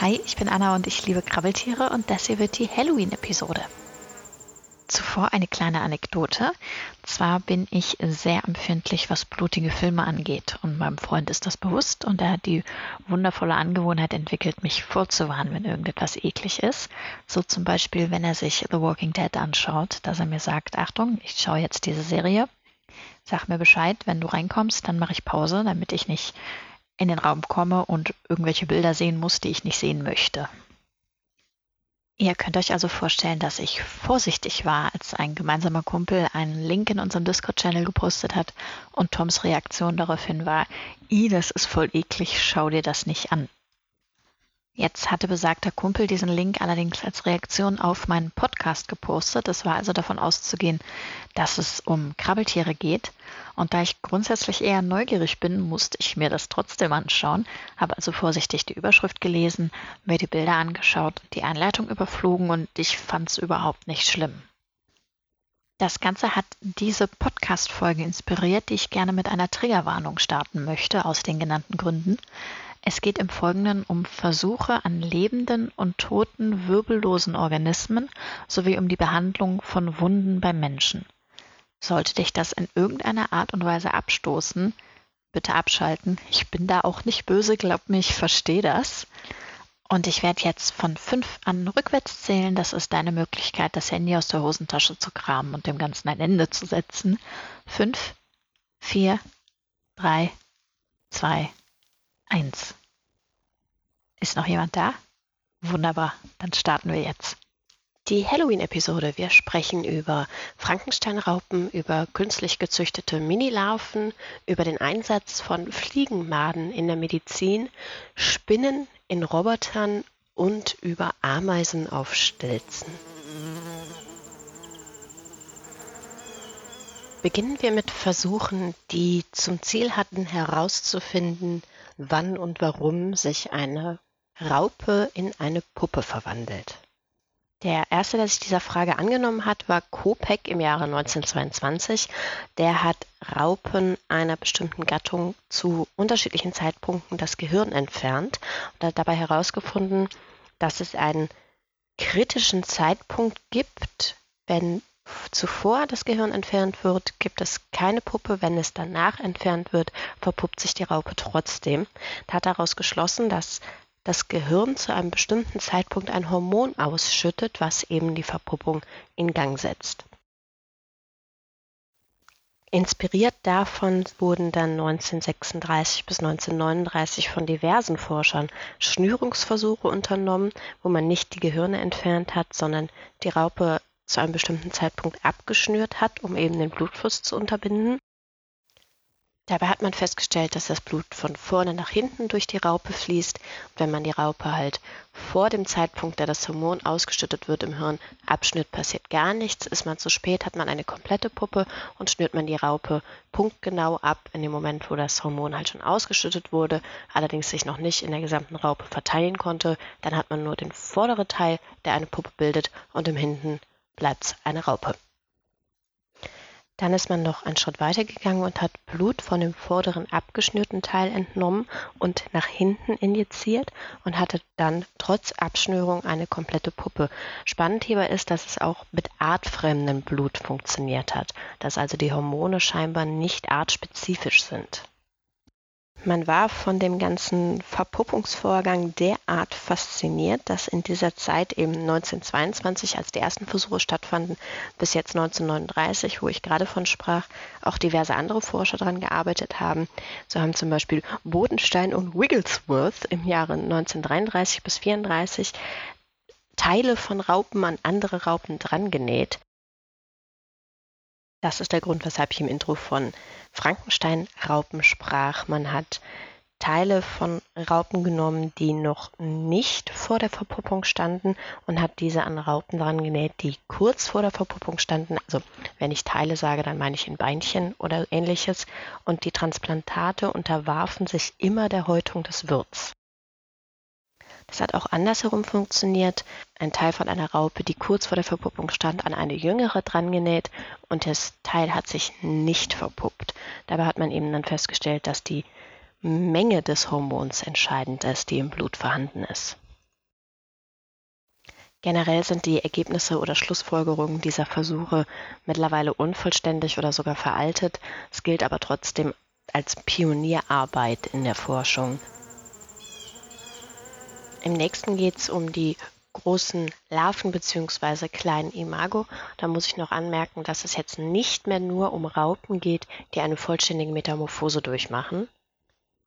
Hi, ich bin Anna und ich liebe Krabbeltiere und das hier wird die Halloween-Episode. Zuvor eine kleine Anekdote. Zwar bin ich sehr empfindlich, was blutige Filme angeht und meinem Freund ist das bewusst und er hat die wundervolle Angewohnheit entwickelt, mich vorzuwarnen, wenn irgendetwas eklig ist. So zum Beispiel, wenn er sich The Walking Dead anschaut, dass er mir sagt, Achtung, ich schaue jetzt diese Serie. Sag mir Bescheid, wenn du reinkommst, dann mache ich Pause, damit ich nicht in den Raum komme und irgendwelche Bilder sehen muss, die ich nicht sehen möchte. Ihr könnt euch also vorstellen, dass ich vorsichtig war, als ein gemeinsamer Kumpel einen Link in unserem Discord-Channel gepostet hat und Toms Reaktion daraufhin war, i, das ist voll eklig, schau dir das nicht an. Jetzt hatte besagter Kumpel diesen Link allerdings als Reaktion auf meinen Podcast gepostet. Es war also davon auszugehen, dass es um Krabbeltiere geht. Und da ich grundsätzlich eher neugierig bin, musste ich mir das trotzdem anschauen, habe also vorsichtig die Überschrift gelesen, mir die Bilder angeschaut, die Einleitung überflogen und ich fand es überhaupt nicht schlimm. Das Ganze hat diese Podcast-Folge inspiriert, die ich gerne mit einer Triggerwarnung starten möchte, aus den genannten Gründen. Es geht im Folgenden um Versuche an lebenden und toten wirbellosen Organismen sowie um die Behandlung von Wunden beim Menschen. Sollte dich das in irgendeiner Art und Weise abstoßen, bitte abschalten. Ich bin da auch nicht böse, glaub mir, ich verstehe das. Und ich werde jetzt von fünf an rückwärts zählen. Das ist deine Möglichkeit, das Handy aus der Hosentasche zu kramen und dem Ganzen ein Ende zu setzen. Fünf, vier, drei, zwei, eins. Ist noch jemand da? Wunderbar, dann starten wir jetzt. Die Halloween-Episode. Wir sprechen über Frankensteinraupen, über künstlich gezüchtete Minilarven, über den Einsatz von Fliegenmaden in der Medizin, Spinnen in Robotern und über Ameisen auf Stilzen. Beginnen wir mit Versuchen, die zum Ziel hatten herauszufinden, wann und warum sich eine Raupe in eine Puppe verwandelt. Der erste, der sich dieser Frage angenommen hat, war Kopek im Jahre 1922. Der hat Raupen einer bestimmten Gattung zu unterschiedlichen Zeitpunkten das Gehirn entfernt und hat dabei herausgefunden, dass es einen kritischen Zeitpunkt gibt, wenn zuvor das Gehirn entfernt wird, gibt es keine Puppe. Wenn es danach entfernt wird, verpuppt sich die Raupe trotzdem. Er hat daraus geschlossen, dass das Gehirn zu einem bestimmten Zeitpunkt ein Hormon ausschüttet, was eben die Verpuppung in Gang setzt. Inspiriert davon wurden dann 1936 bis 1939 von diversen Forschern Schnürungsversuche unternommen, wo man nicht die Gehirne entfernt hat, sondern die Raupe zu einem bestimmten Zeitpunkt abgeschnürt hat, um eben den Blutfluss zu unterbinden. Dabei hat man festgestellt, dass das Blut von vorne nach hinten durch die Raupe fließt. Und wenn man die Raupe halt vor dem Zeitpunkt, der das Hormon ausgeschüttet wird im Hirn, abschnitt, passiert gar nichts. Ist man zu spät, hat man eine komplette Puppe und schnürt man die Raupe punktgenau ab in dem Moment, wo das Hormon halt schon ausgeschüttet wurde, allerdings sich noch nicht in der gesamten Raupe verteilen konnte. Dann hat man nur den vorderen Teil, der eine Puppe bildet und im Hinten bleibt eine Raupe. Dann ist man noch einen Schritt weiter gegangen und hat Blut von dem vorderen abgeschnürten Teil entnommen und nach hinten injiziert und hatte dann trotz Abschnürung eine komplette Puppe. Spannend hierbei ist, dass es auch mit artfremdem Blut funktioniert hat, dass also die Hormone scheinbar nicht artspezifisch sind. Man war von dem ganzen Verpuppungsvorgang derart fasziniert, dass in dieser Zeit eben 1922, als die ersten Versuche stattfanden, bis jetzt 1939, wo ich gerade von sprach, auch diverse andere Forscher daran gearbeitet haben. So haben zum Beispiel Bodenstein und Wigglesworth im Jahre 1933 bis 1934 Teile von Raupen an andere Raupen drangenäht. Das ist der Grund, weshalb ich im Intro von Frankenstein-Raupen sprach. Man hat Teile von Raupen genommen, die noch nicht vor der Verpuppung standen und hat diese an Raupen dran genäht, die kurz vor der Verpuppung standen. Also wenn ich Teile sage, dann meine ich ein Beinchen oder ähnliches. Und die Transplantate unterwarfen sich immer der Häutung des Wirts. Das hat auch andersherum funktioniert. Ein Teil von einer Raupe, die kurz vor der Verpuppung stand, an eine jüngere drangenäht und das Teil hat sich nicht verpuppt. Dabei hat man eben dann festgestellt, dass die Menge des Hormons entscheidend ist, die im Blut vorhanden ist. Generell sind die Ergebnisse oder Schlussfolgerungen dieser Versuche mittlerweile unvollständig oder sogar veraltet. Es gilt aber trotzdem als Pionierarbeit in der Forschung. Im nächsten geht es um die großen Larven bzw. kleinen Imago. Da muss ich noch anmerken, dass es jetzt nicht mehr nur um Raupen geht, die eine vollständige Metamorphose durchmachen,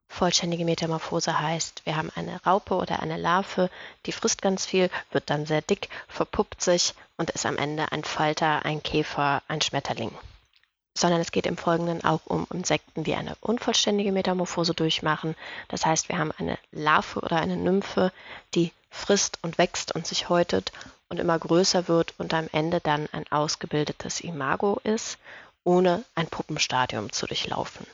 Vollständige Metamorphose heißt, wir haben eine Raupe oder eine Larve, die frisst ganz viel, wird dann sehr dick, verpuppt sich und ist am Ende ein Falter, ein Käfer, ein Schmetterling. Sondern es geht im Folgenden auch um Insekten, die eine unvollständige Metamorphose durchmachen. Das heißt, wir haben eine Larve oder eine Nymphe, die frisst und wächst und sich häutet und immer größer wird und am Ende dann ein ausgebildetes Imago ist, ohne ein Puppenstadium zu durchlaufen.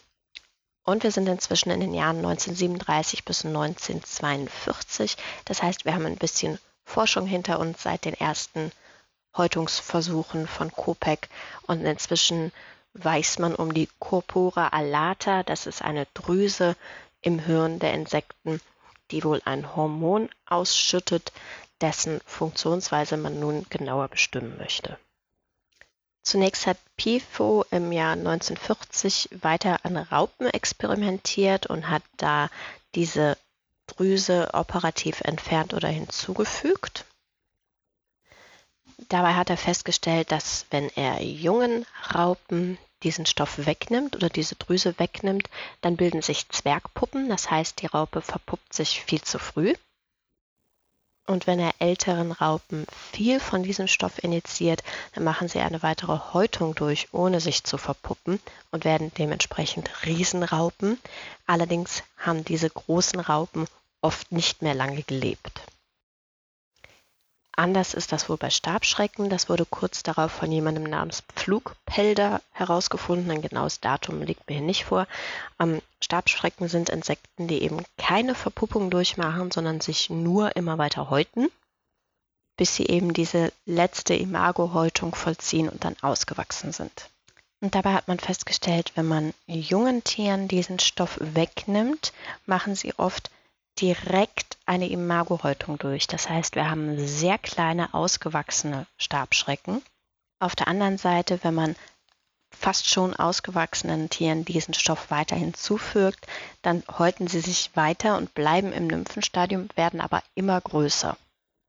Und wir sind inzwischen in den Jahren 1937 bis 1942. Das heißt, wir haben ein bisschen Forschung hinter uns seit den ersten Häutungsversuchen von Kopek. Und inzwischen weiß man um die Corpora alata. Das ist eine Drüse im Hirn der Insekten, die wohl ein Hormon ausschüttet, dessen Funktionsweise man nun genauer bestimmen möchte. Zunächst hat Pifo im Jahr 1940 weiter an Raupen experimentiert und hat da diese Drüse operativ entfernt oder hinzugefügt. Dabei hat er festgestellt, dass wenn er jungen Raupen diesen Stoff wegnimmt oder diese Drüse wegnimmt, dann bilden sich Zwergpuppen. Das heißt, die Raupe verpuppt sich viel zu früh. Und wenn er älteren Raupen viel von diesem Stoff injiziert, dann machen sie eine weitere Häutung durch, ohne sich zu verpuppen und werden dementsprechend Riesenraupen. Allerdings haben diese großen Raupen oft nicht mehr lange gelebt. Anders ist das wohl bei Stabschrecken. Das wurde kurz darauf von jemandem namens Flugpelder herausgefunden. Ein genaues Datum liegt mir hier nicht vor. Ähm, Stabschrecken sind Insekten, die eben keine Verpuppung durchmachen, sondern sich nur immer weiter häuten, bis sie eben diese letzte Imagohäutung vollziehen und dann ausgewachsen sind. Und dabei hat man festgestellt, wenn man jungen Tieren diesen Stoff wegnimmt, machen sie oft direkt eine Imagohäutung durch. Das heißt, wir haben sehr kleine, ausgewachsene Stabschrecken. Auf der anderen Seite, wenn man fast schon ausgewachsenen Tieren diesen Stoff weiter hinzufügt, dann häuten sie sich weiter und bleiben im Nymphenstadium, werden aber immer größer.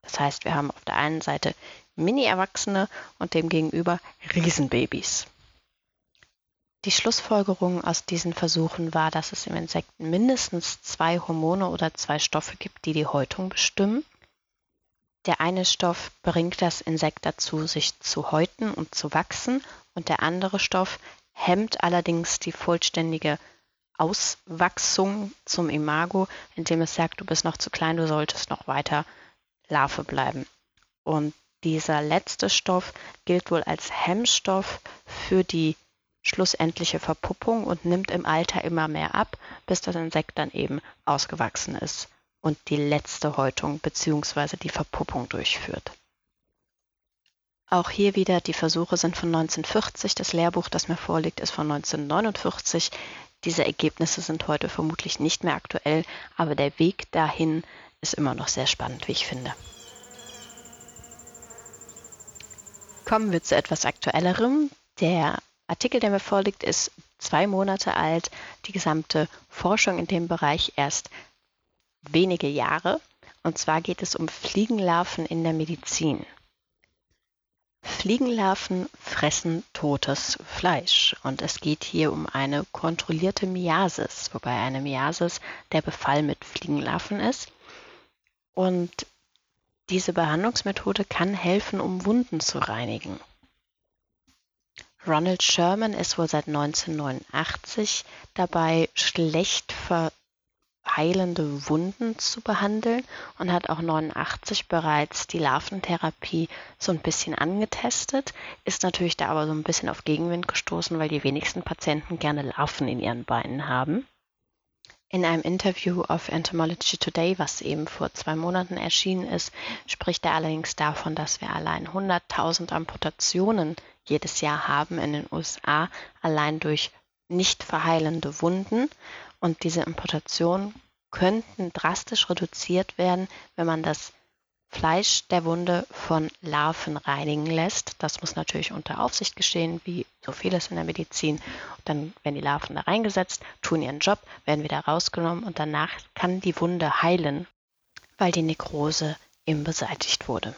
Das heißt, wir haben auf der einen Seite Mini-Erwachsene und demgegenüber Riesenbabys. Die Schlussfolgerung aus diesen Versuchen war, dass es im Insekten mindestens zwei Hormone oder zwei Stoffe gibt, die die Häutung bestimmen. Der eine Stoff bringt das Insekt dazu, sich zu häuten und zu wachsen und der andere Stoff hemmt allerdings die vollständige Auswachsung zum Imago, indem es sagt, du bist noch zu klein, du solltest noch weiter Larve bleiben. Und dieser letzte Stoff gilt wohl als Hemmstoff für die schlussendliche Verpuppung und nimmt im Alter immer mehr ab, bis das Insekt dann eben ausgewachsen ist und die letzte Häutung bzw. die Verpuppung durchführt. Auch hier wieder, die Versuche sind von 1940, das Lehrbuch, das mir vorliegt, ist von 1949. Diese Ergebnisse sind heute vermutlich nicht mehr aktuell, aber der Weg dahin ist immer noch sehr spannend, wie ich finde. Kommen wir zu etwas Aktuellerem. Der Artikel, der mir vorliegt, ist zwei Monate alt. Die gesamte Forschung in dem Bereich erst wenige Jahre. Und zwar geht es um Fliegenlarven in der Medizin. Fliegenlarven fressen totes Fleisch und es geht hier um eine kontrollierte Miasis, wobei eine Miasis der Befall mit Fliegenlarven ist. Und diese Behandlungsmethode kann helfen, um Wunden zu reinigen. Ronald Sherman ist wohl seit 1989 dabei, schlecht verheilende Wunden zu behandeln und hat auch 89 bereits die Larventherapie so ein bisschen angetestet, ist natürlich da aber so ein bisschen auf Gegenwind gestoßen, weil die wenigsten Patienten gerne Larven in ihren Beinen haben. In einem Interview auf Entomology Today, was eben vor zwei Monaten erschienen ist, spricht er allerdings davon, dass wir allein 100.000 Amputationen jedes Jahr haben in den USA, allein durch nicht verheilende Wunden. Und diese Importationen könnten drastisch reduziert werden, wenn man das Fleisch der Wunde von Larven reinigen lässt. Das muss natürlich unter Aufsicht geschehen, wie so vieles in der Medizin. Dann werden die Larven da reingesetzt, tun ihren Job, werden wieder rausgenommen und danach kann die Wunde heilen, weil die Nekrose eben beseitigt wurde.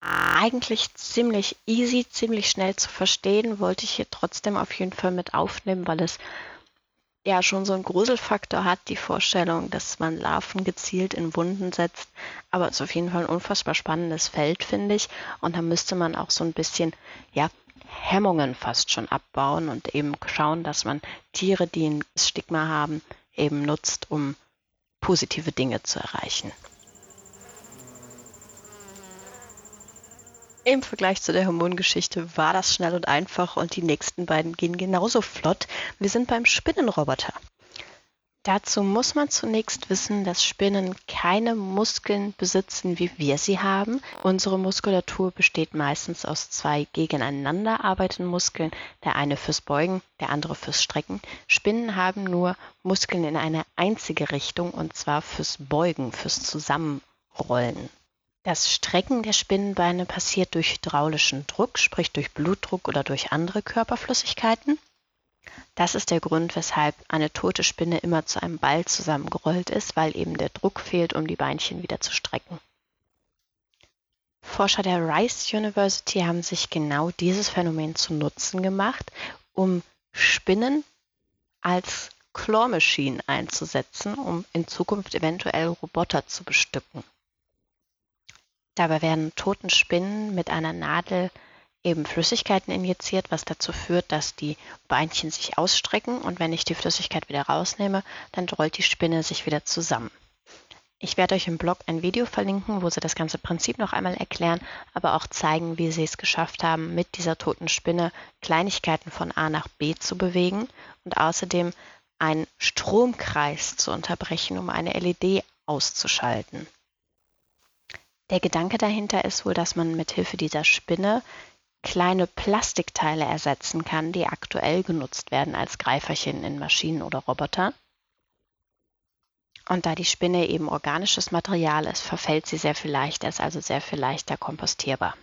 Eigentlich ziemlich easy, ziemlich schnell zu verstehen, wollte ich hier trotzdem auf jeden Fall mit aufnehmen, weil es ja schon so einen Gruselfaktor hat, die Vorstellung, dass man Larven gezielt in Wunden setzt. Aber es ist auf jeden Fall ein unfassbar spannendes Feld, finde ich. Und da müsste man auch so ein bisschen, ja, Hemmungen fast schon abbauen und eben schauen, dass man Tiere, die ein Stigma haben, eben nutzt, um positive Dinge zu erreichen. Im Vergleich zu der Hormongeschichte war das schnell und einfach und die nächsten beiden gehen genauso flott. Wir sind beim Spinnenroboter. Dazu muss man zunächst wissen, dass Spinnen keine Muskeln besitzen, wie wir sie haben. Unsere Muskulatur besteht meistens aus zwei gegeneinander arbeitenden Muskeln, der eine fürs Beugen, der andere fürs Strecken. Spinnen haben nur Muskeln in eine einzige Richtung und zwar fürs Beugen, fürs Zusammenrollen. Das Strecken der Spinnenbeine passiert durch hydraulischen Druck, sprich durch Blutdruck oder durch andere Körperflüssigkeiten. Das ist der Grund, weshalb eine tote Spinne immer zu einem Ball zusammengerollt ist, weil eben der Druck fehlt, um die Beinchen wieder zu strecken. Forscher der Rice University haben sich genau dieses Phänomen zu Nutzen gemacht, um Spinnen als Claw Machine einzusetzen, um in Zukunft eventuell Roboter zu bestücken. Dabei werden toten Spinnen mit einer Nadel eben Flüssigkeiten injiziert, was dazu führt, dass die Beinchen sich ausstrecken und wenn ich die Flüssigkeit wieder rausnehme, dann rollt die Spinne sich wieder zusammen. Ich werde euch im Blog ein Video verlinken, wo sie das ganze Prinzip noch einmal erklären, aber auch zeigen, wie sie es geschafft haben, mit dieser toten Spinne Kleinigkeiten von A nach B zu bewegen und außerdem einen Stromkreis zu unterbrechen, um eine LED auszuschalten. Der Gedanke dahinter ist wohl, dass man mit Hilfe dieser Spinne kleine Plastikteile ersetzen kann, die aktuell genutzt werden als Greiferchen in Maschinen oder Robotern. Und da die Spinne eben organisches Material ist, verfällt sie sehr viel leichter, ist also sehr viel leichter kompostierbar.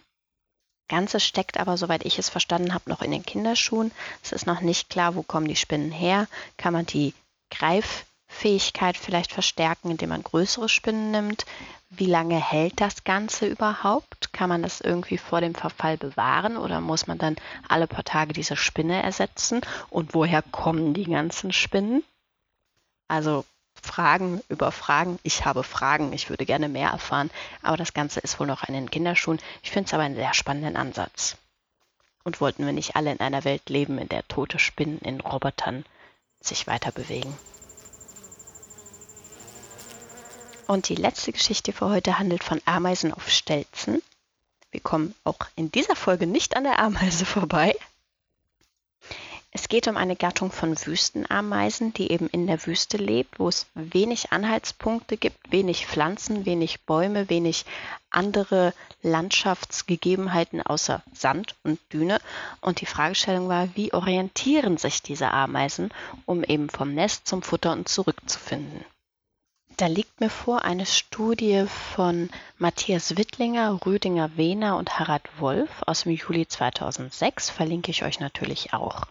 Ganze steckt aber, soweit ich es verstanden habe, noch in den Kinderschuhen. Es ist noch nicht klar, wo kommen die Spinnen her. Kann man die Greiffähigkeit vielleicht verstärken, indem man größere Spinnen nimmt? Wie lange hält das Ganze überhaupt? Kann man das irgendwie vor dem Verfall bewahren oder muss man dann alle paar Tage diese Spinne ersetzen? Und woher kommen die ganzen Spinnen? Also Fragen über Fragen. Ich habe Fragen, ich würde gerne mehr erfahren, aber das Ganze ist wohl noch in den Kinderschuhen. Ich finde es aber einen sehr spannenden Ansatz. Und wollten wir nicht alle in einer Welt leben, in der tote Spinnen in Robotern sich weiter bewegen? Und die letzte Geschichte für heute handelt von Ameisen auf Stelzen. Wir kommen auch in dieser Folge nicht an der Ameise vorbei. Es geht um eine Gattung von Wüstenameisen, die eben in der Wüste lebt, wo es wenig Anhaltspunkte gibt, wenig Pflanzen, wenig Bäume, wenig andere Landschaftsgegebenheiten außer Sand und Düne. Und die Fragestellung war, wie orientieren sich diese Ameisen, um eben vom Nest zum Futter und zurückzufinden? Da liegt mir vor eine Studie von Matthias Wittlinger, Rüdinger Wehner und Harald Wolf aus dem Juli 2006, verlinke ich euch natürlich auch.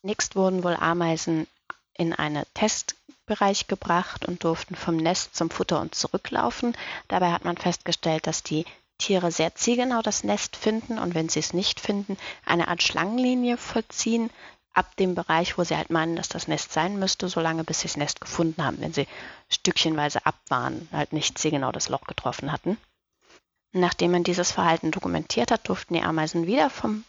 Nächst wurden wohl Ameisen in einen Testbereich gebracht und durften vom Nest zum Futter und zurücklaufen. Dabei hat man festgestellt, dass die Tiere sehr zielgenau das Nest finden und wenn sie es nicht finden, eine Art Schlangenlinie vollziehen, ab dem Bereich, wo sie halt meinen, dass das Nest sein müsste, solange bis sie das Nest gefunden haben. Wenn sie stückchenweise ab waren, halt nicht sehr genau das Loch getroffen hatten. Nachdem man dieses Verhalten dokumentiert hat, durften die Ameisen wieder vom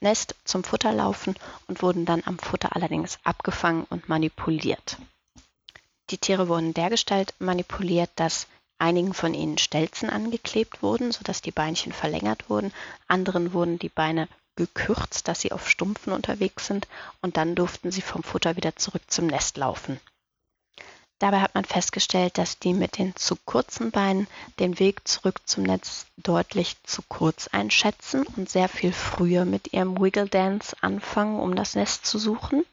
Nest zum Futter laufen und wurden dann am Futter allerdings abgefangen und manipuliert. Die Tiere wurden dergestalt manipuliert, dass einigen von ihnen Stelzen angeklebt wurden, sodass die Beinchen verlängert wurden, anderen wurden die Beine gekürzt, dass sie auf Stumpfen unterwegs sind und dann durften sie vom Futter wieder zurück zum Nest laufen. Dabei hat man festgestellt, dass die mit den zu kurzen Beinen den Weg zurück zum Netz deutlich zu kurz einschätzen und sehr viel früher mit ihrem Wiggle Dance anfangen, um das Nest zu suchen.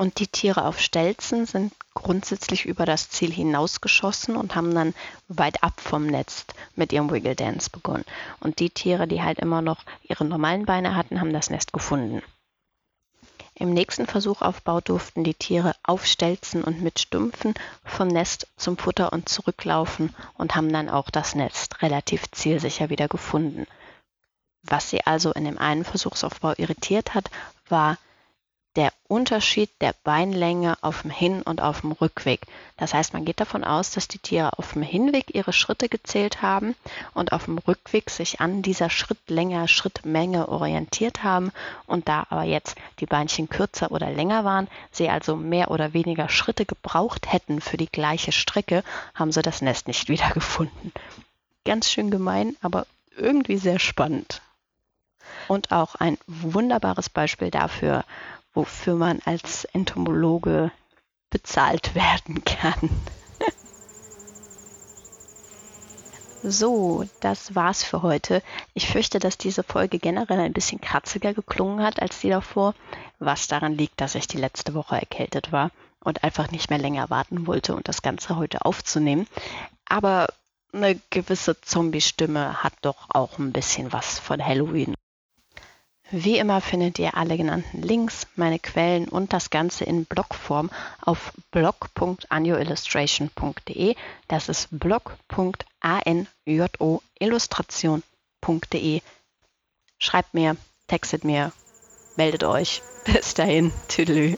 Und die Tiere auf Stelzen sind grundsätzlich über das Ziel hinausgeschossen und haben dann weit ab vom Netz mit ihrem Wiggle Dance begonnen. Und die Tiere, die halt immer noch ihre normalen Beine hatten, haben das Nest gefunden. Im nächsten Versuchaufbau durften die Tiere aufstelzen und mit Stümpfen vom Nest zum Futter und zurücklaufen und haben dann auch das Nest relativ zielsicher wieder gefunden. Was sie also in dem einen Versuchsaufbau irritiert hat, war Unterschied der Beinlänge auf dem Hin- und auf dem Rückweg. Das heißt, man geht davon aus, dass die Tiere auf dem Hinweg ihre Schritte gezählt haben und auf dem Rückweg sich an dieser Schrittlänge, Schrittmenge orientiert haben und da aber jetzt die Beinchen kürzer oder länger waren, sie also mehr oder weniger Schritte gebraucht hätten für die gleiche Strecke, haben sie das Nest nicht wiedergefunden. Ganz schön gemein, aber irgendwie sehr spannend. Und auch ein wunderbares Beispiel dafür, wofür man als Entomologe bezahlt werden kann. So, das war's für heute. Ich fürchte, dass diese Folge generell ein bisschen kratziger geklungen hat als die davor, was daran liegt, dass ich die letzte Woche erkältet war und einfach nicht mehr länger warten wollte und das Ganze heute aufzunehmen. Aber eine gewisse Zombie-Stimme hat doch auch ein bisschen was von Halloween. Wie immer findet ihr alle genannten Links, meine Quellen und das Ganze in Blogform auf blog.anjoillustration.de. Das ist blog.anjoillustration.de. Schreibt mir, textet mir, meldet euch. Bis dahin, tüdelü.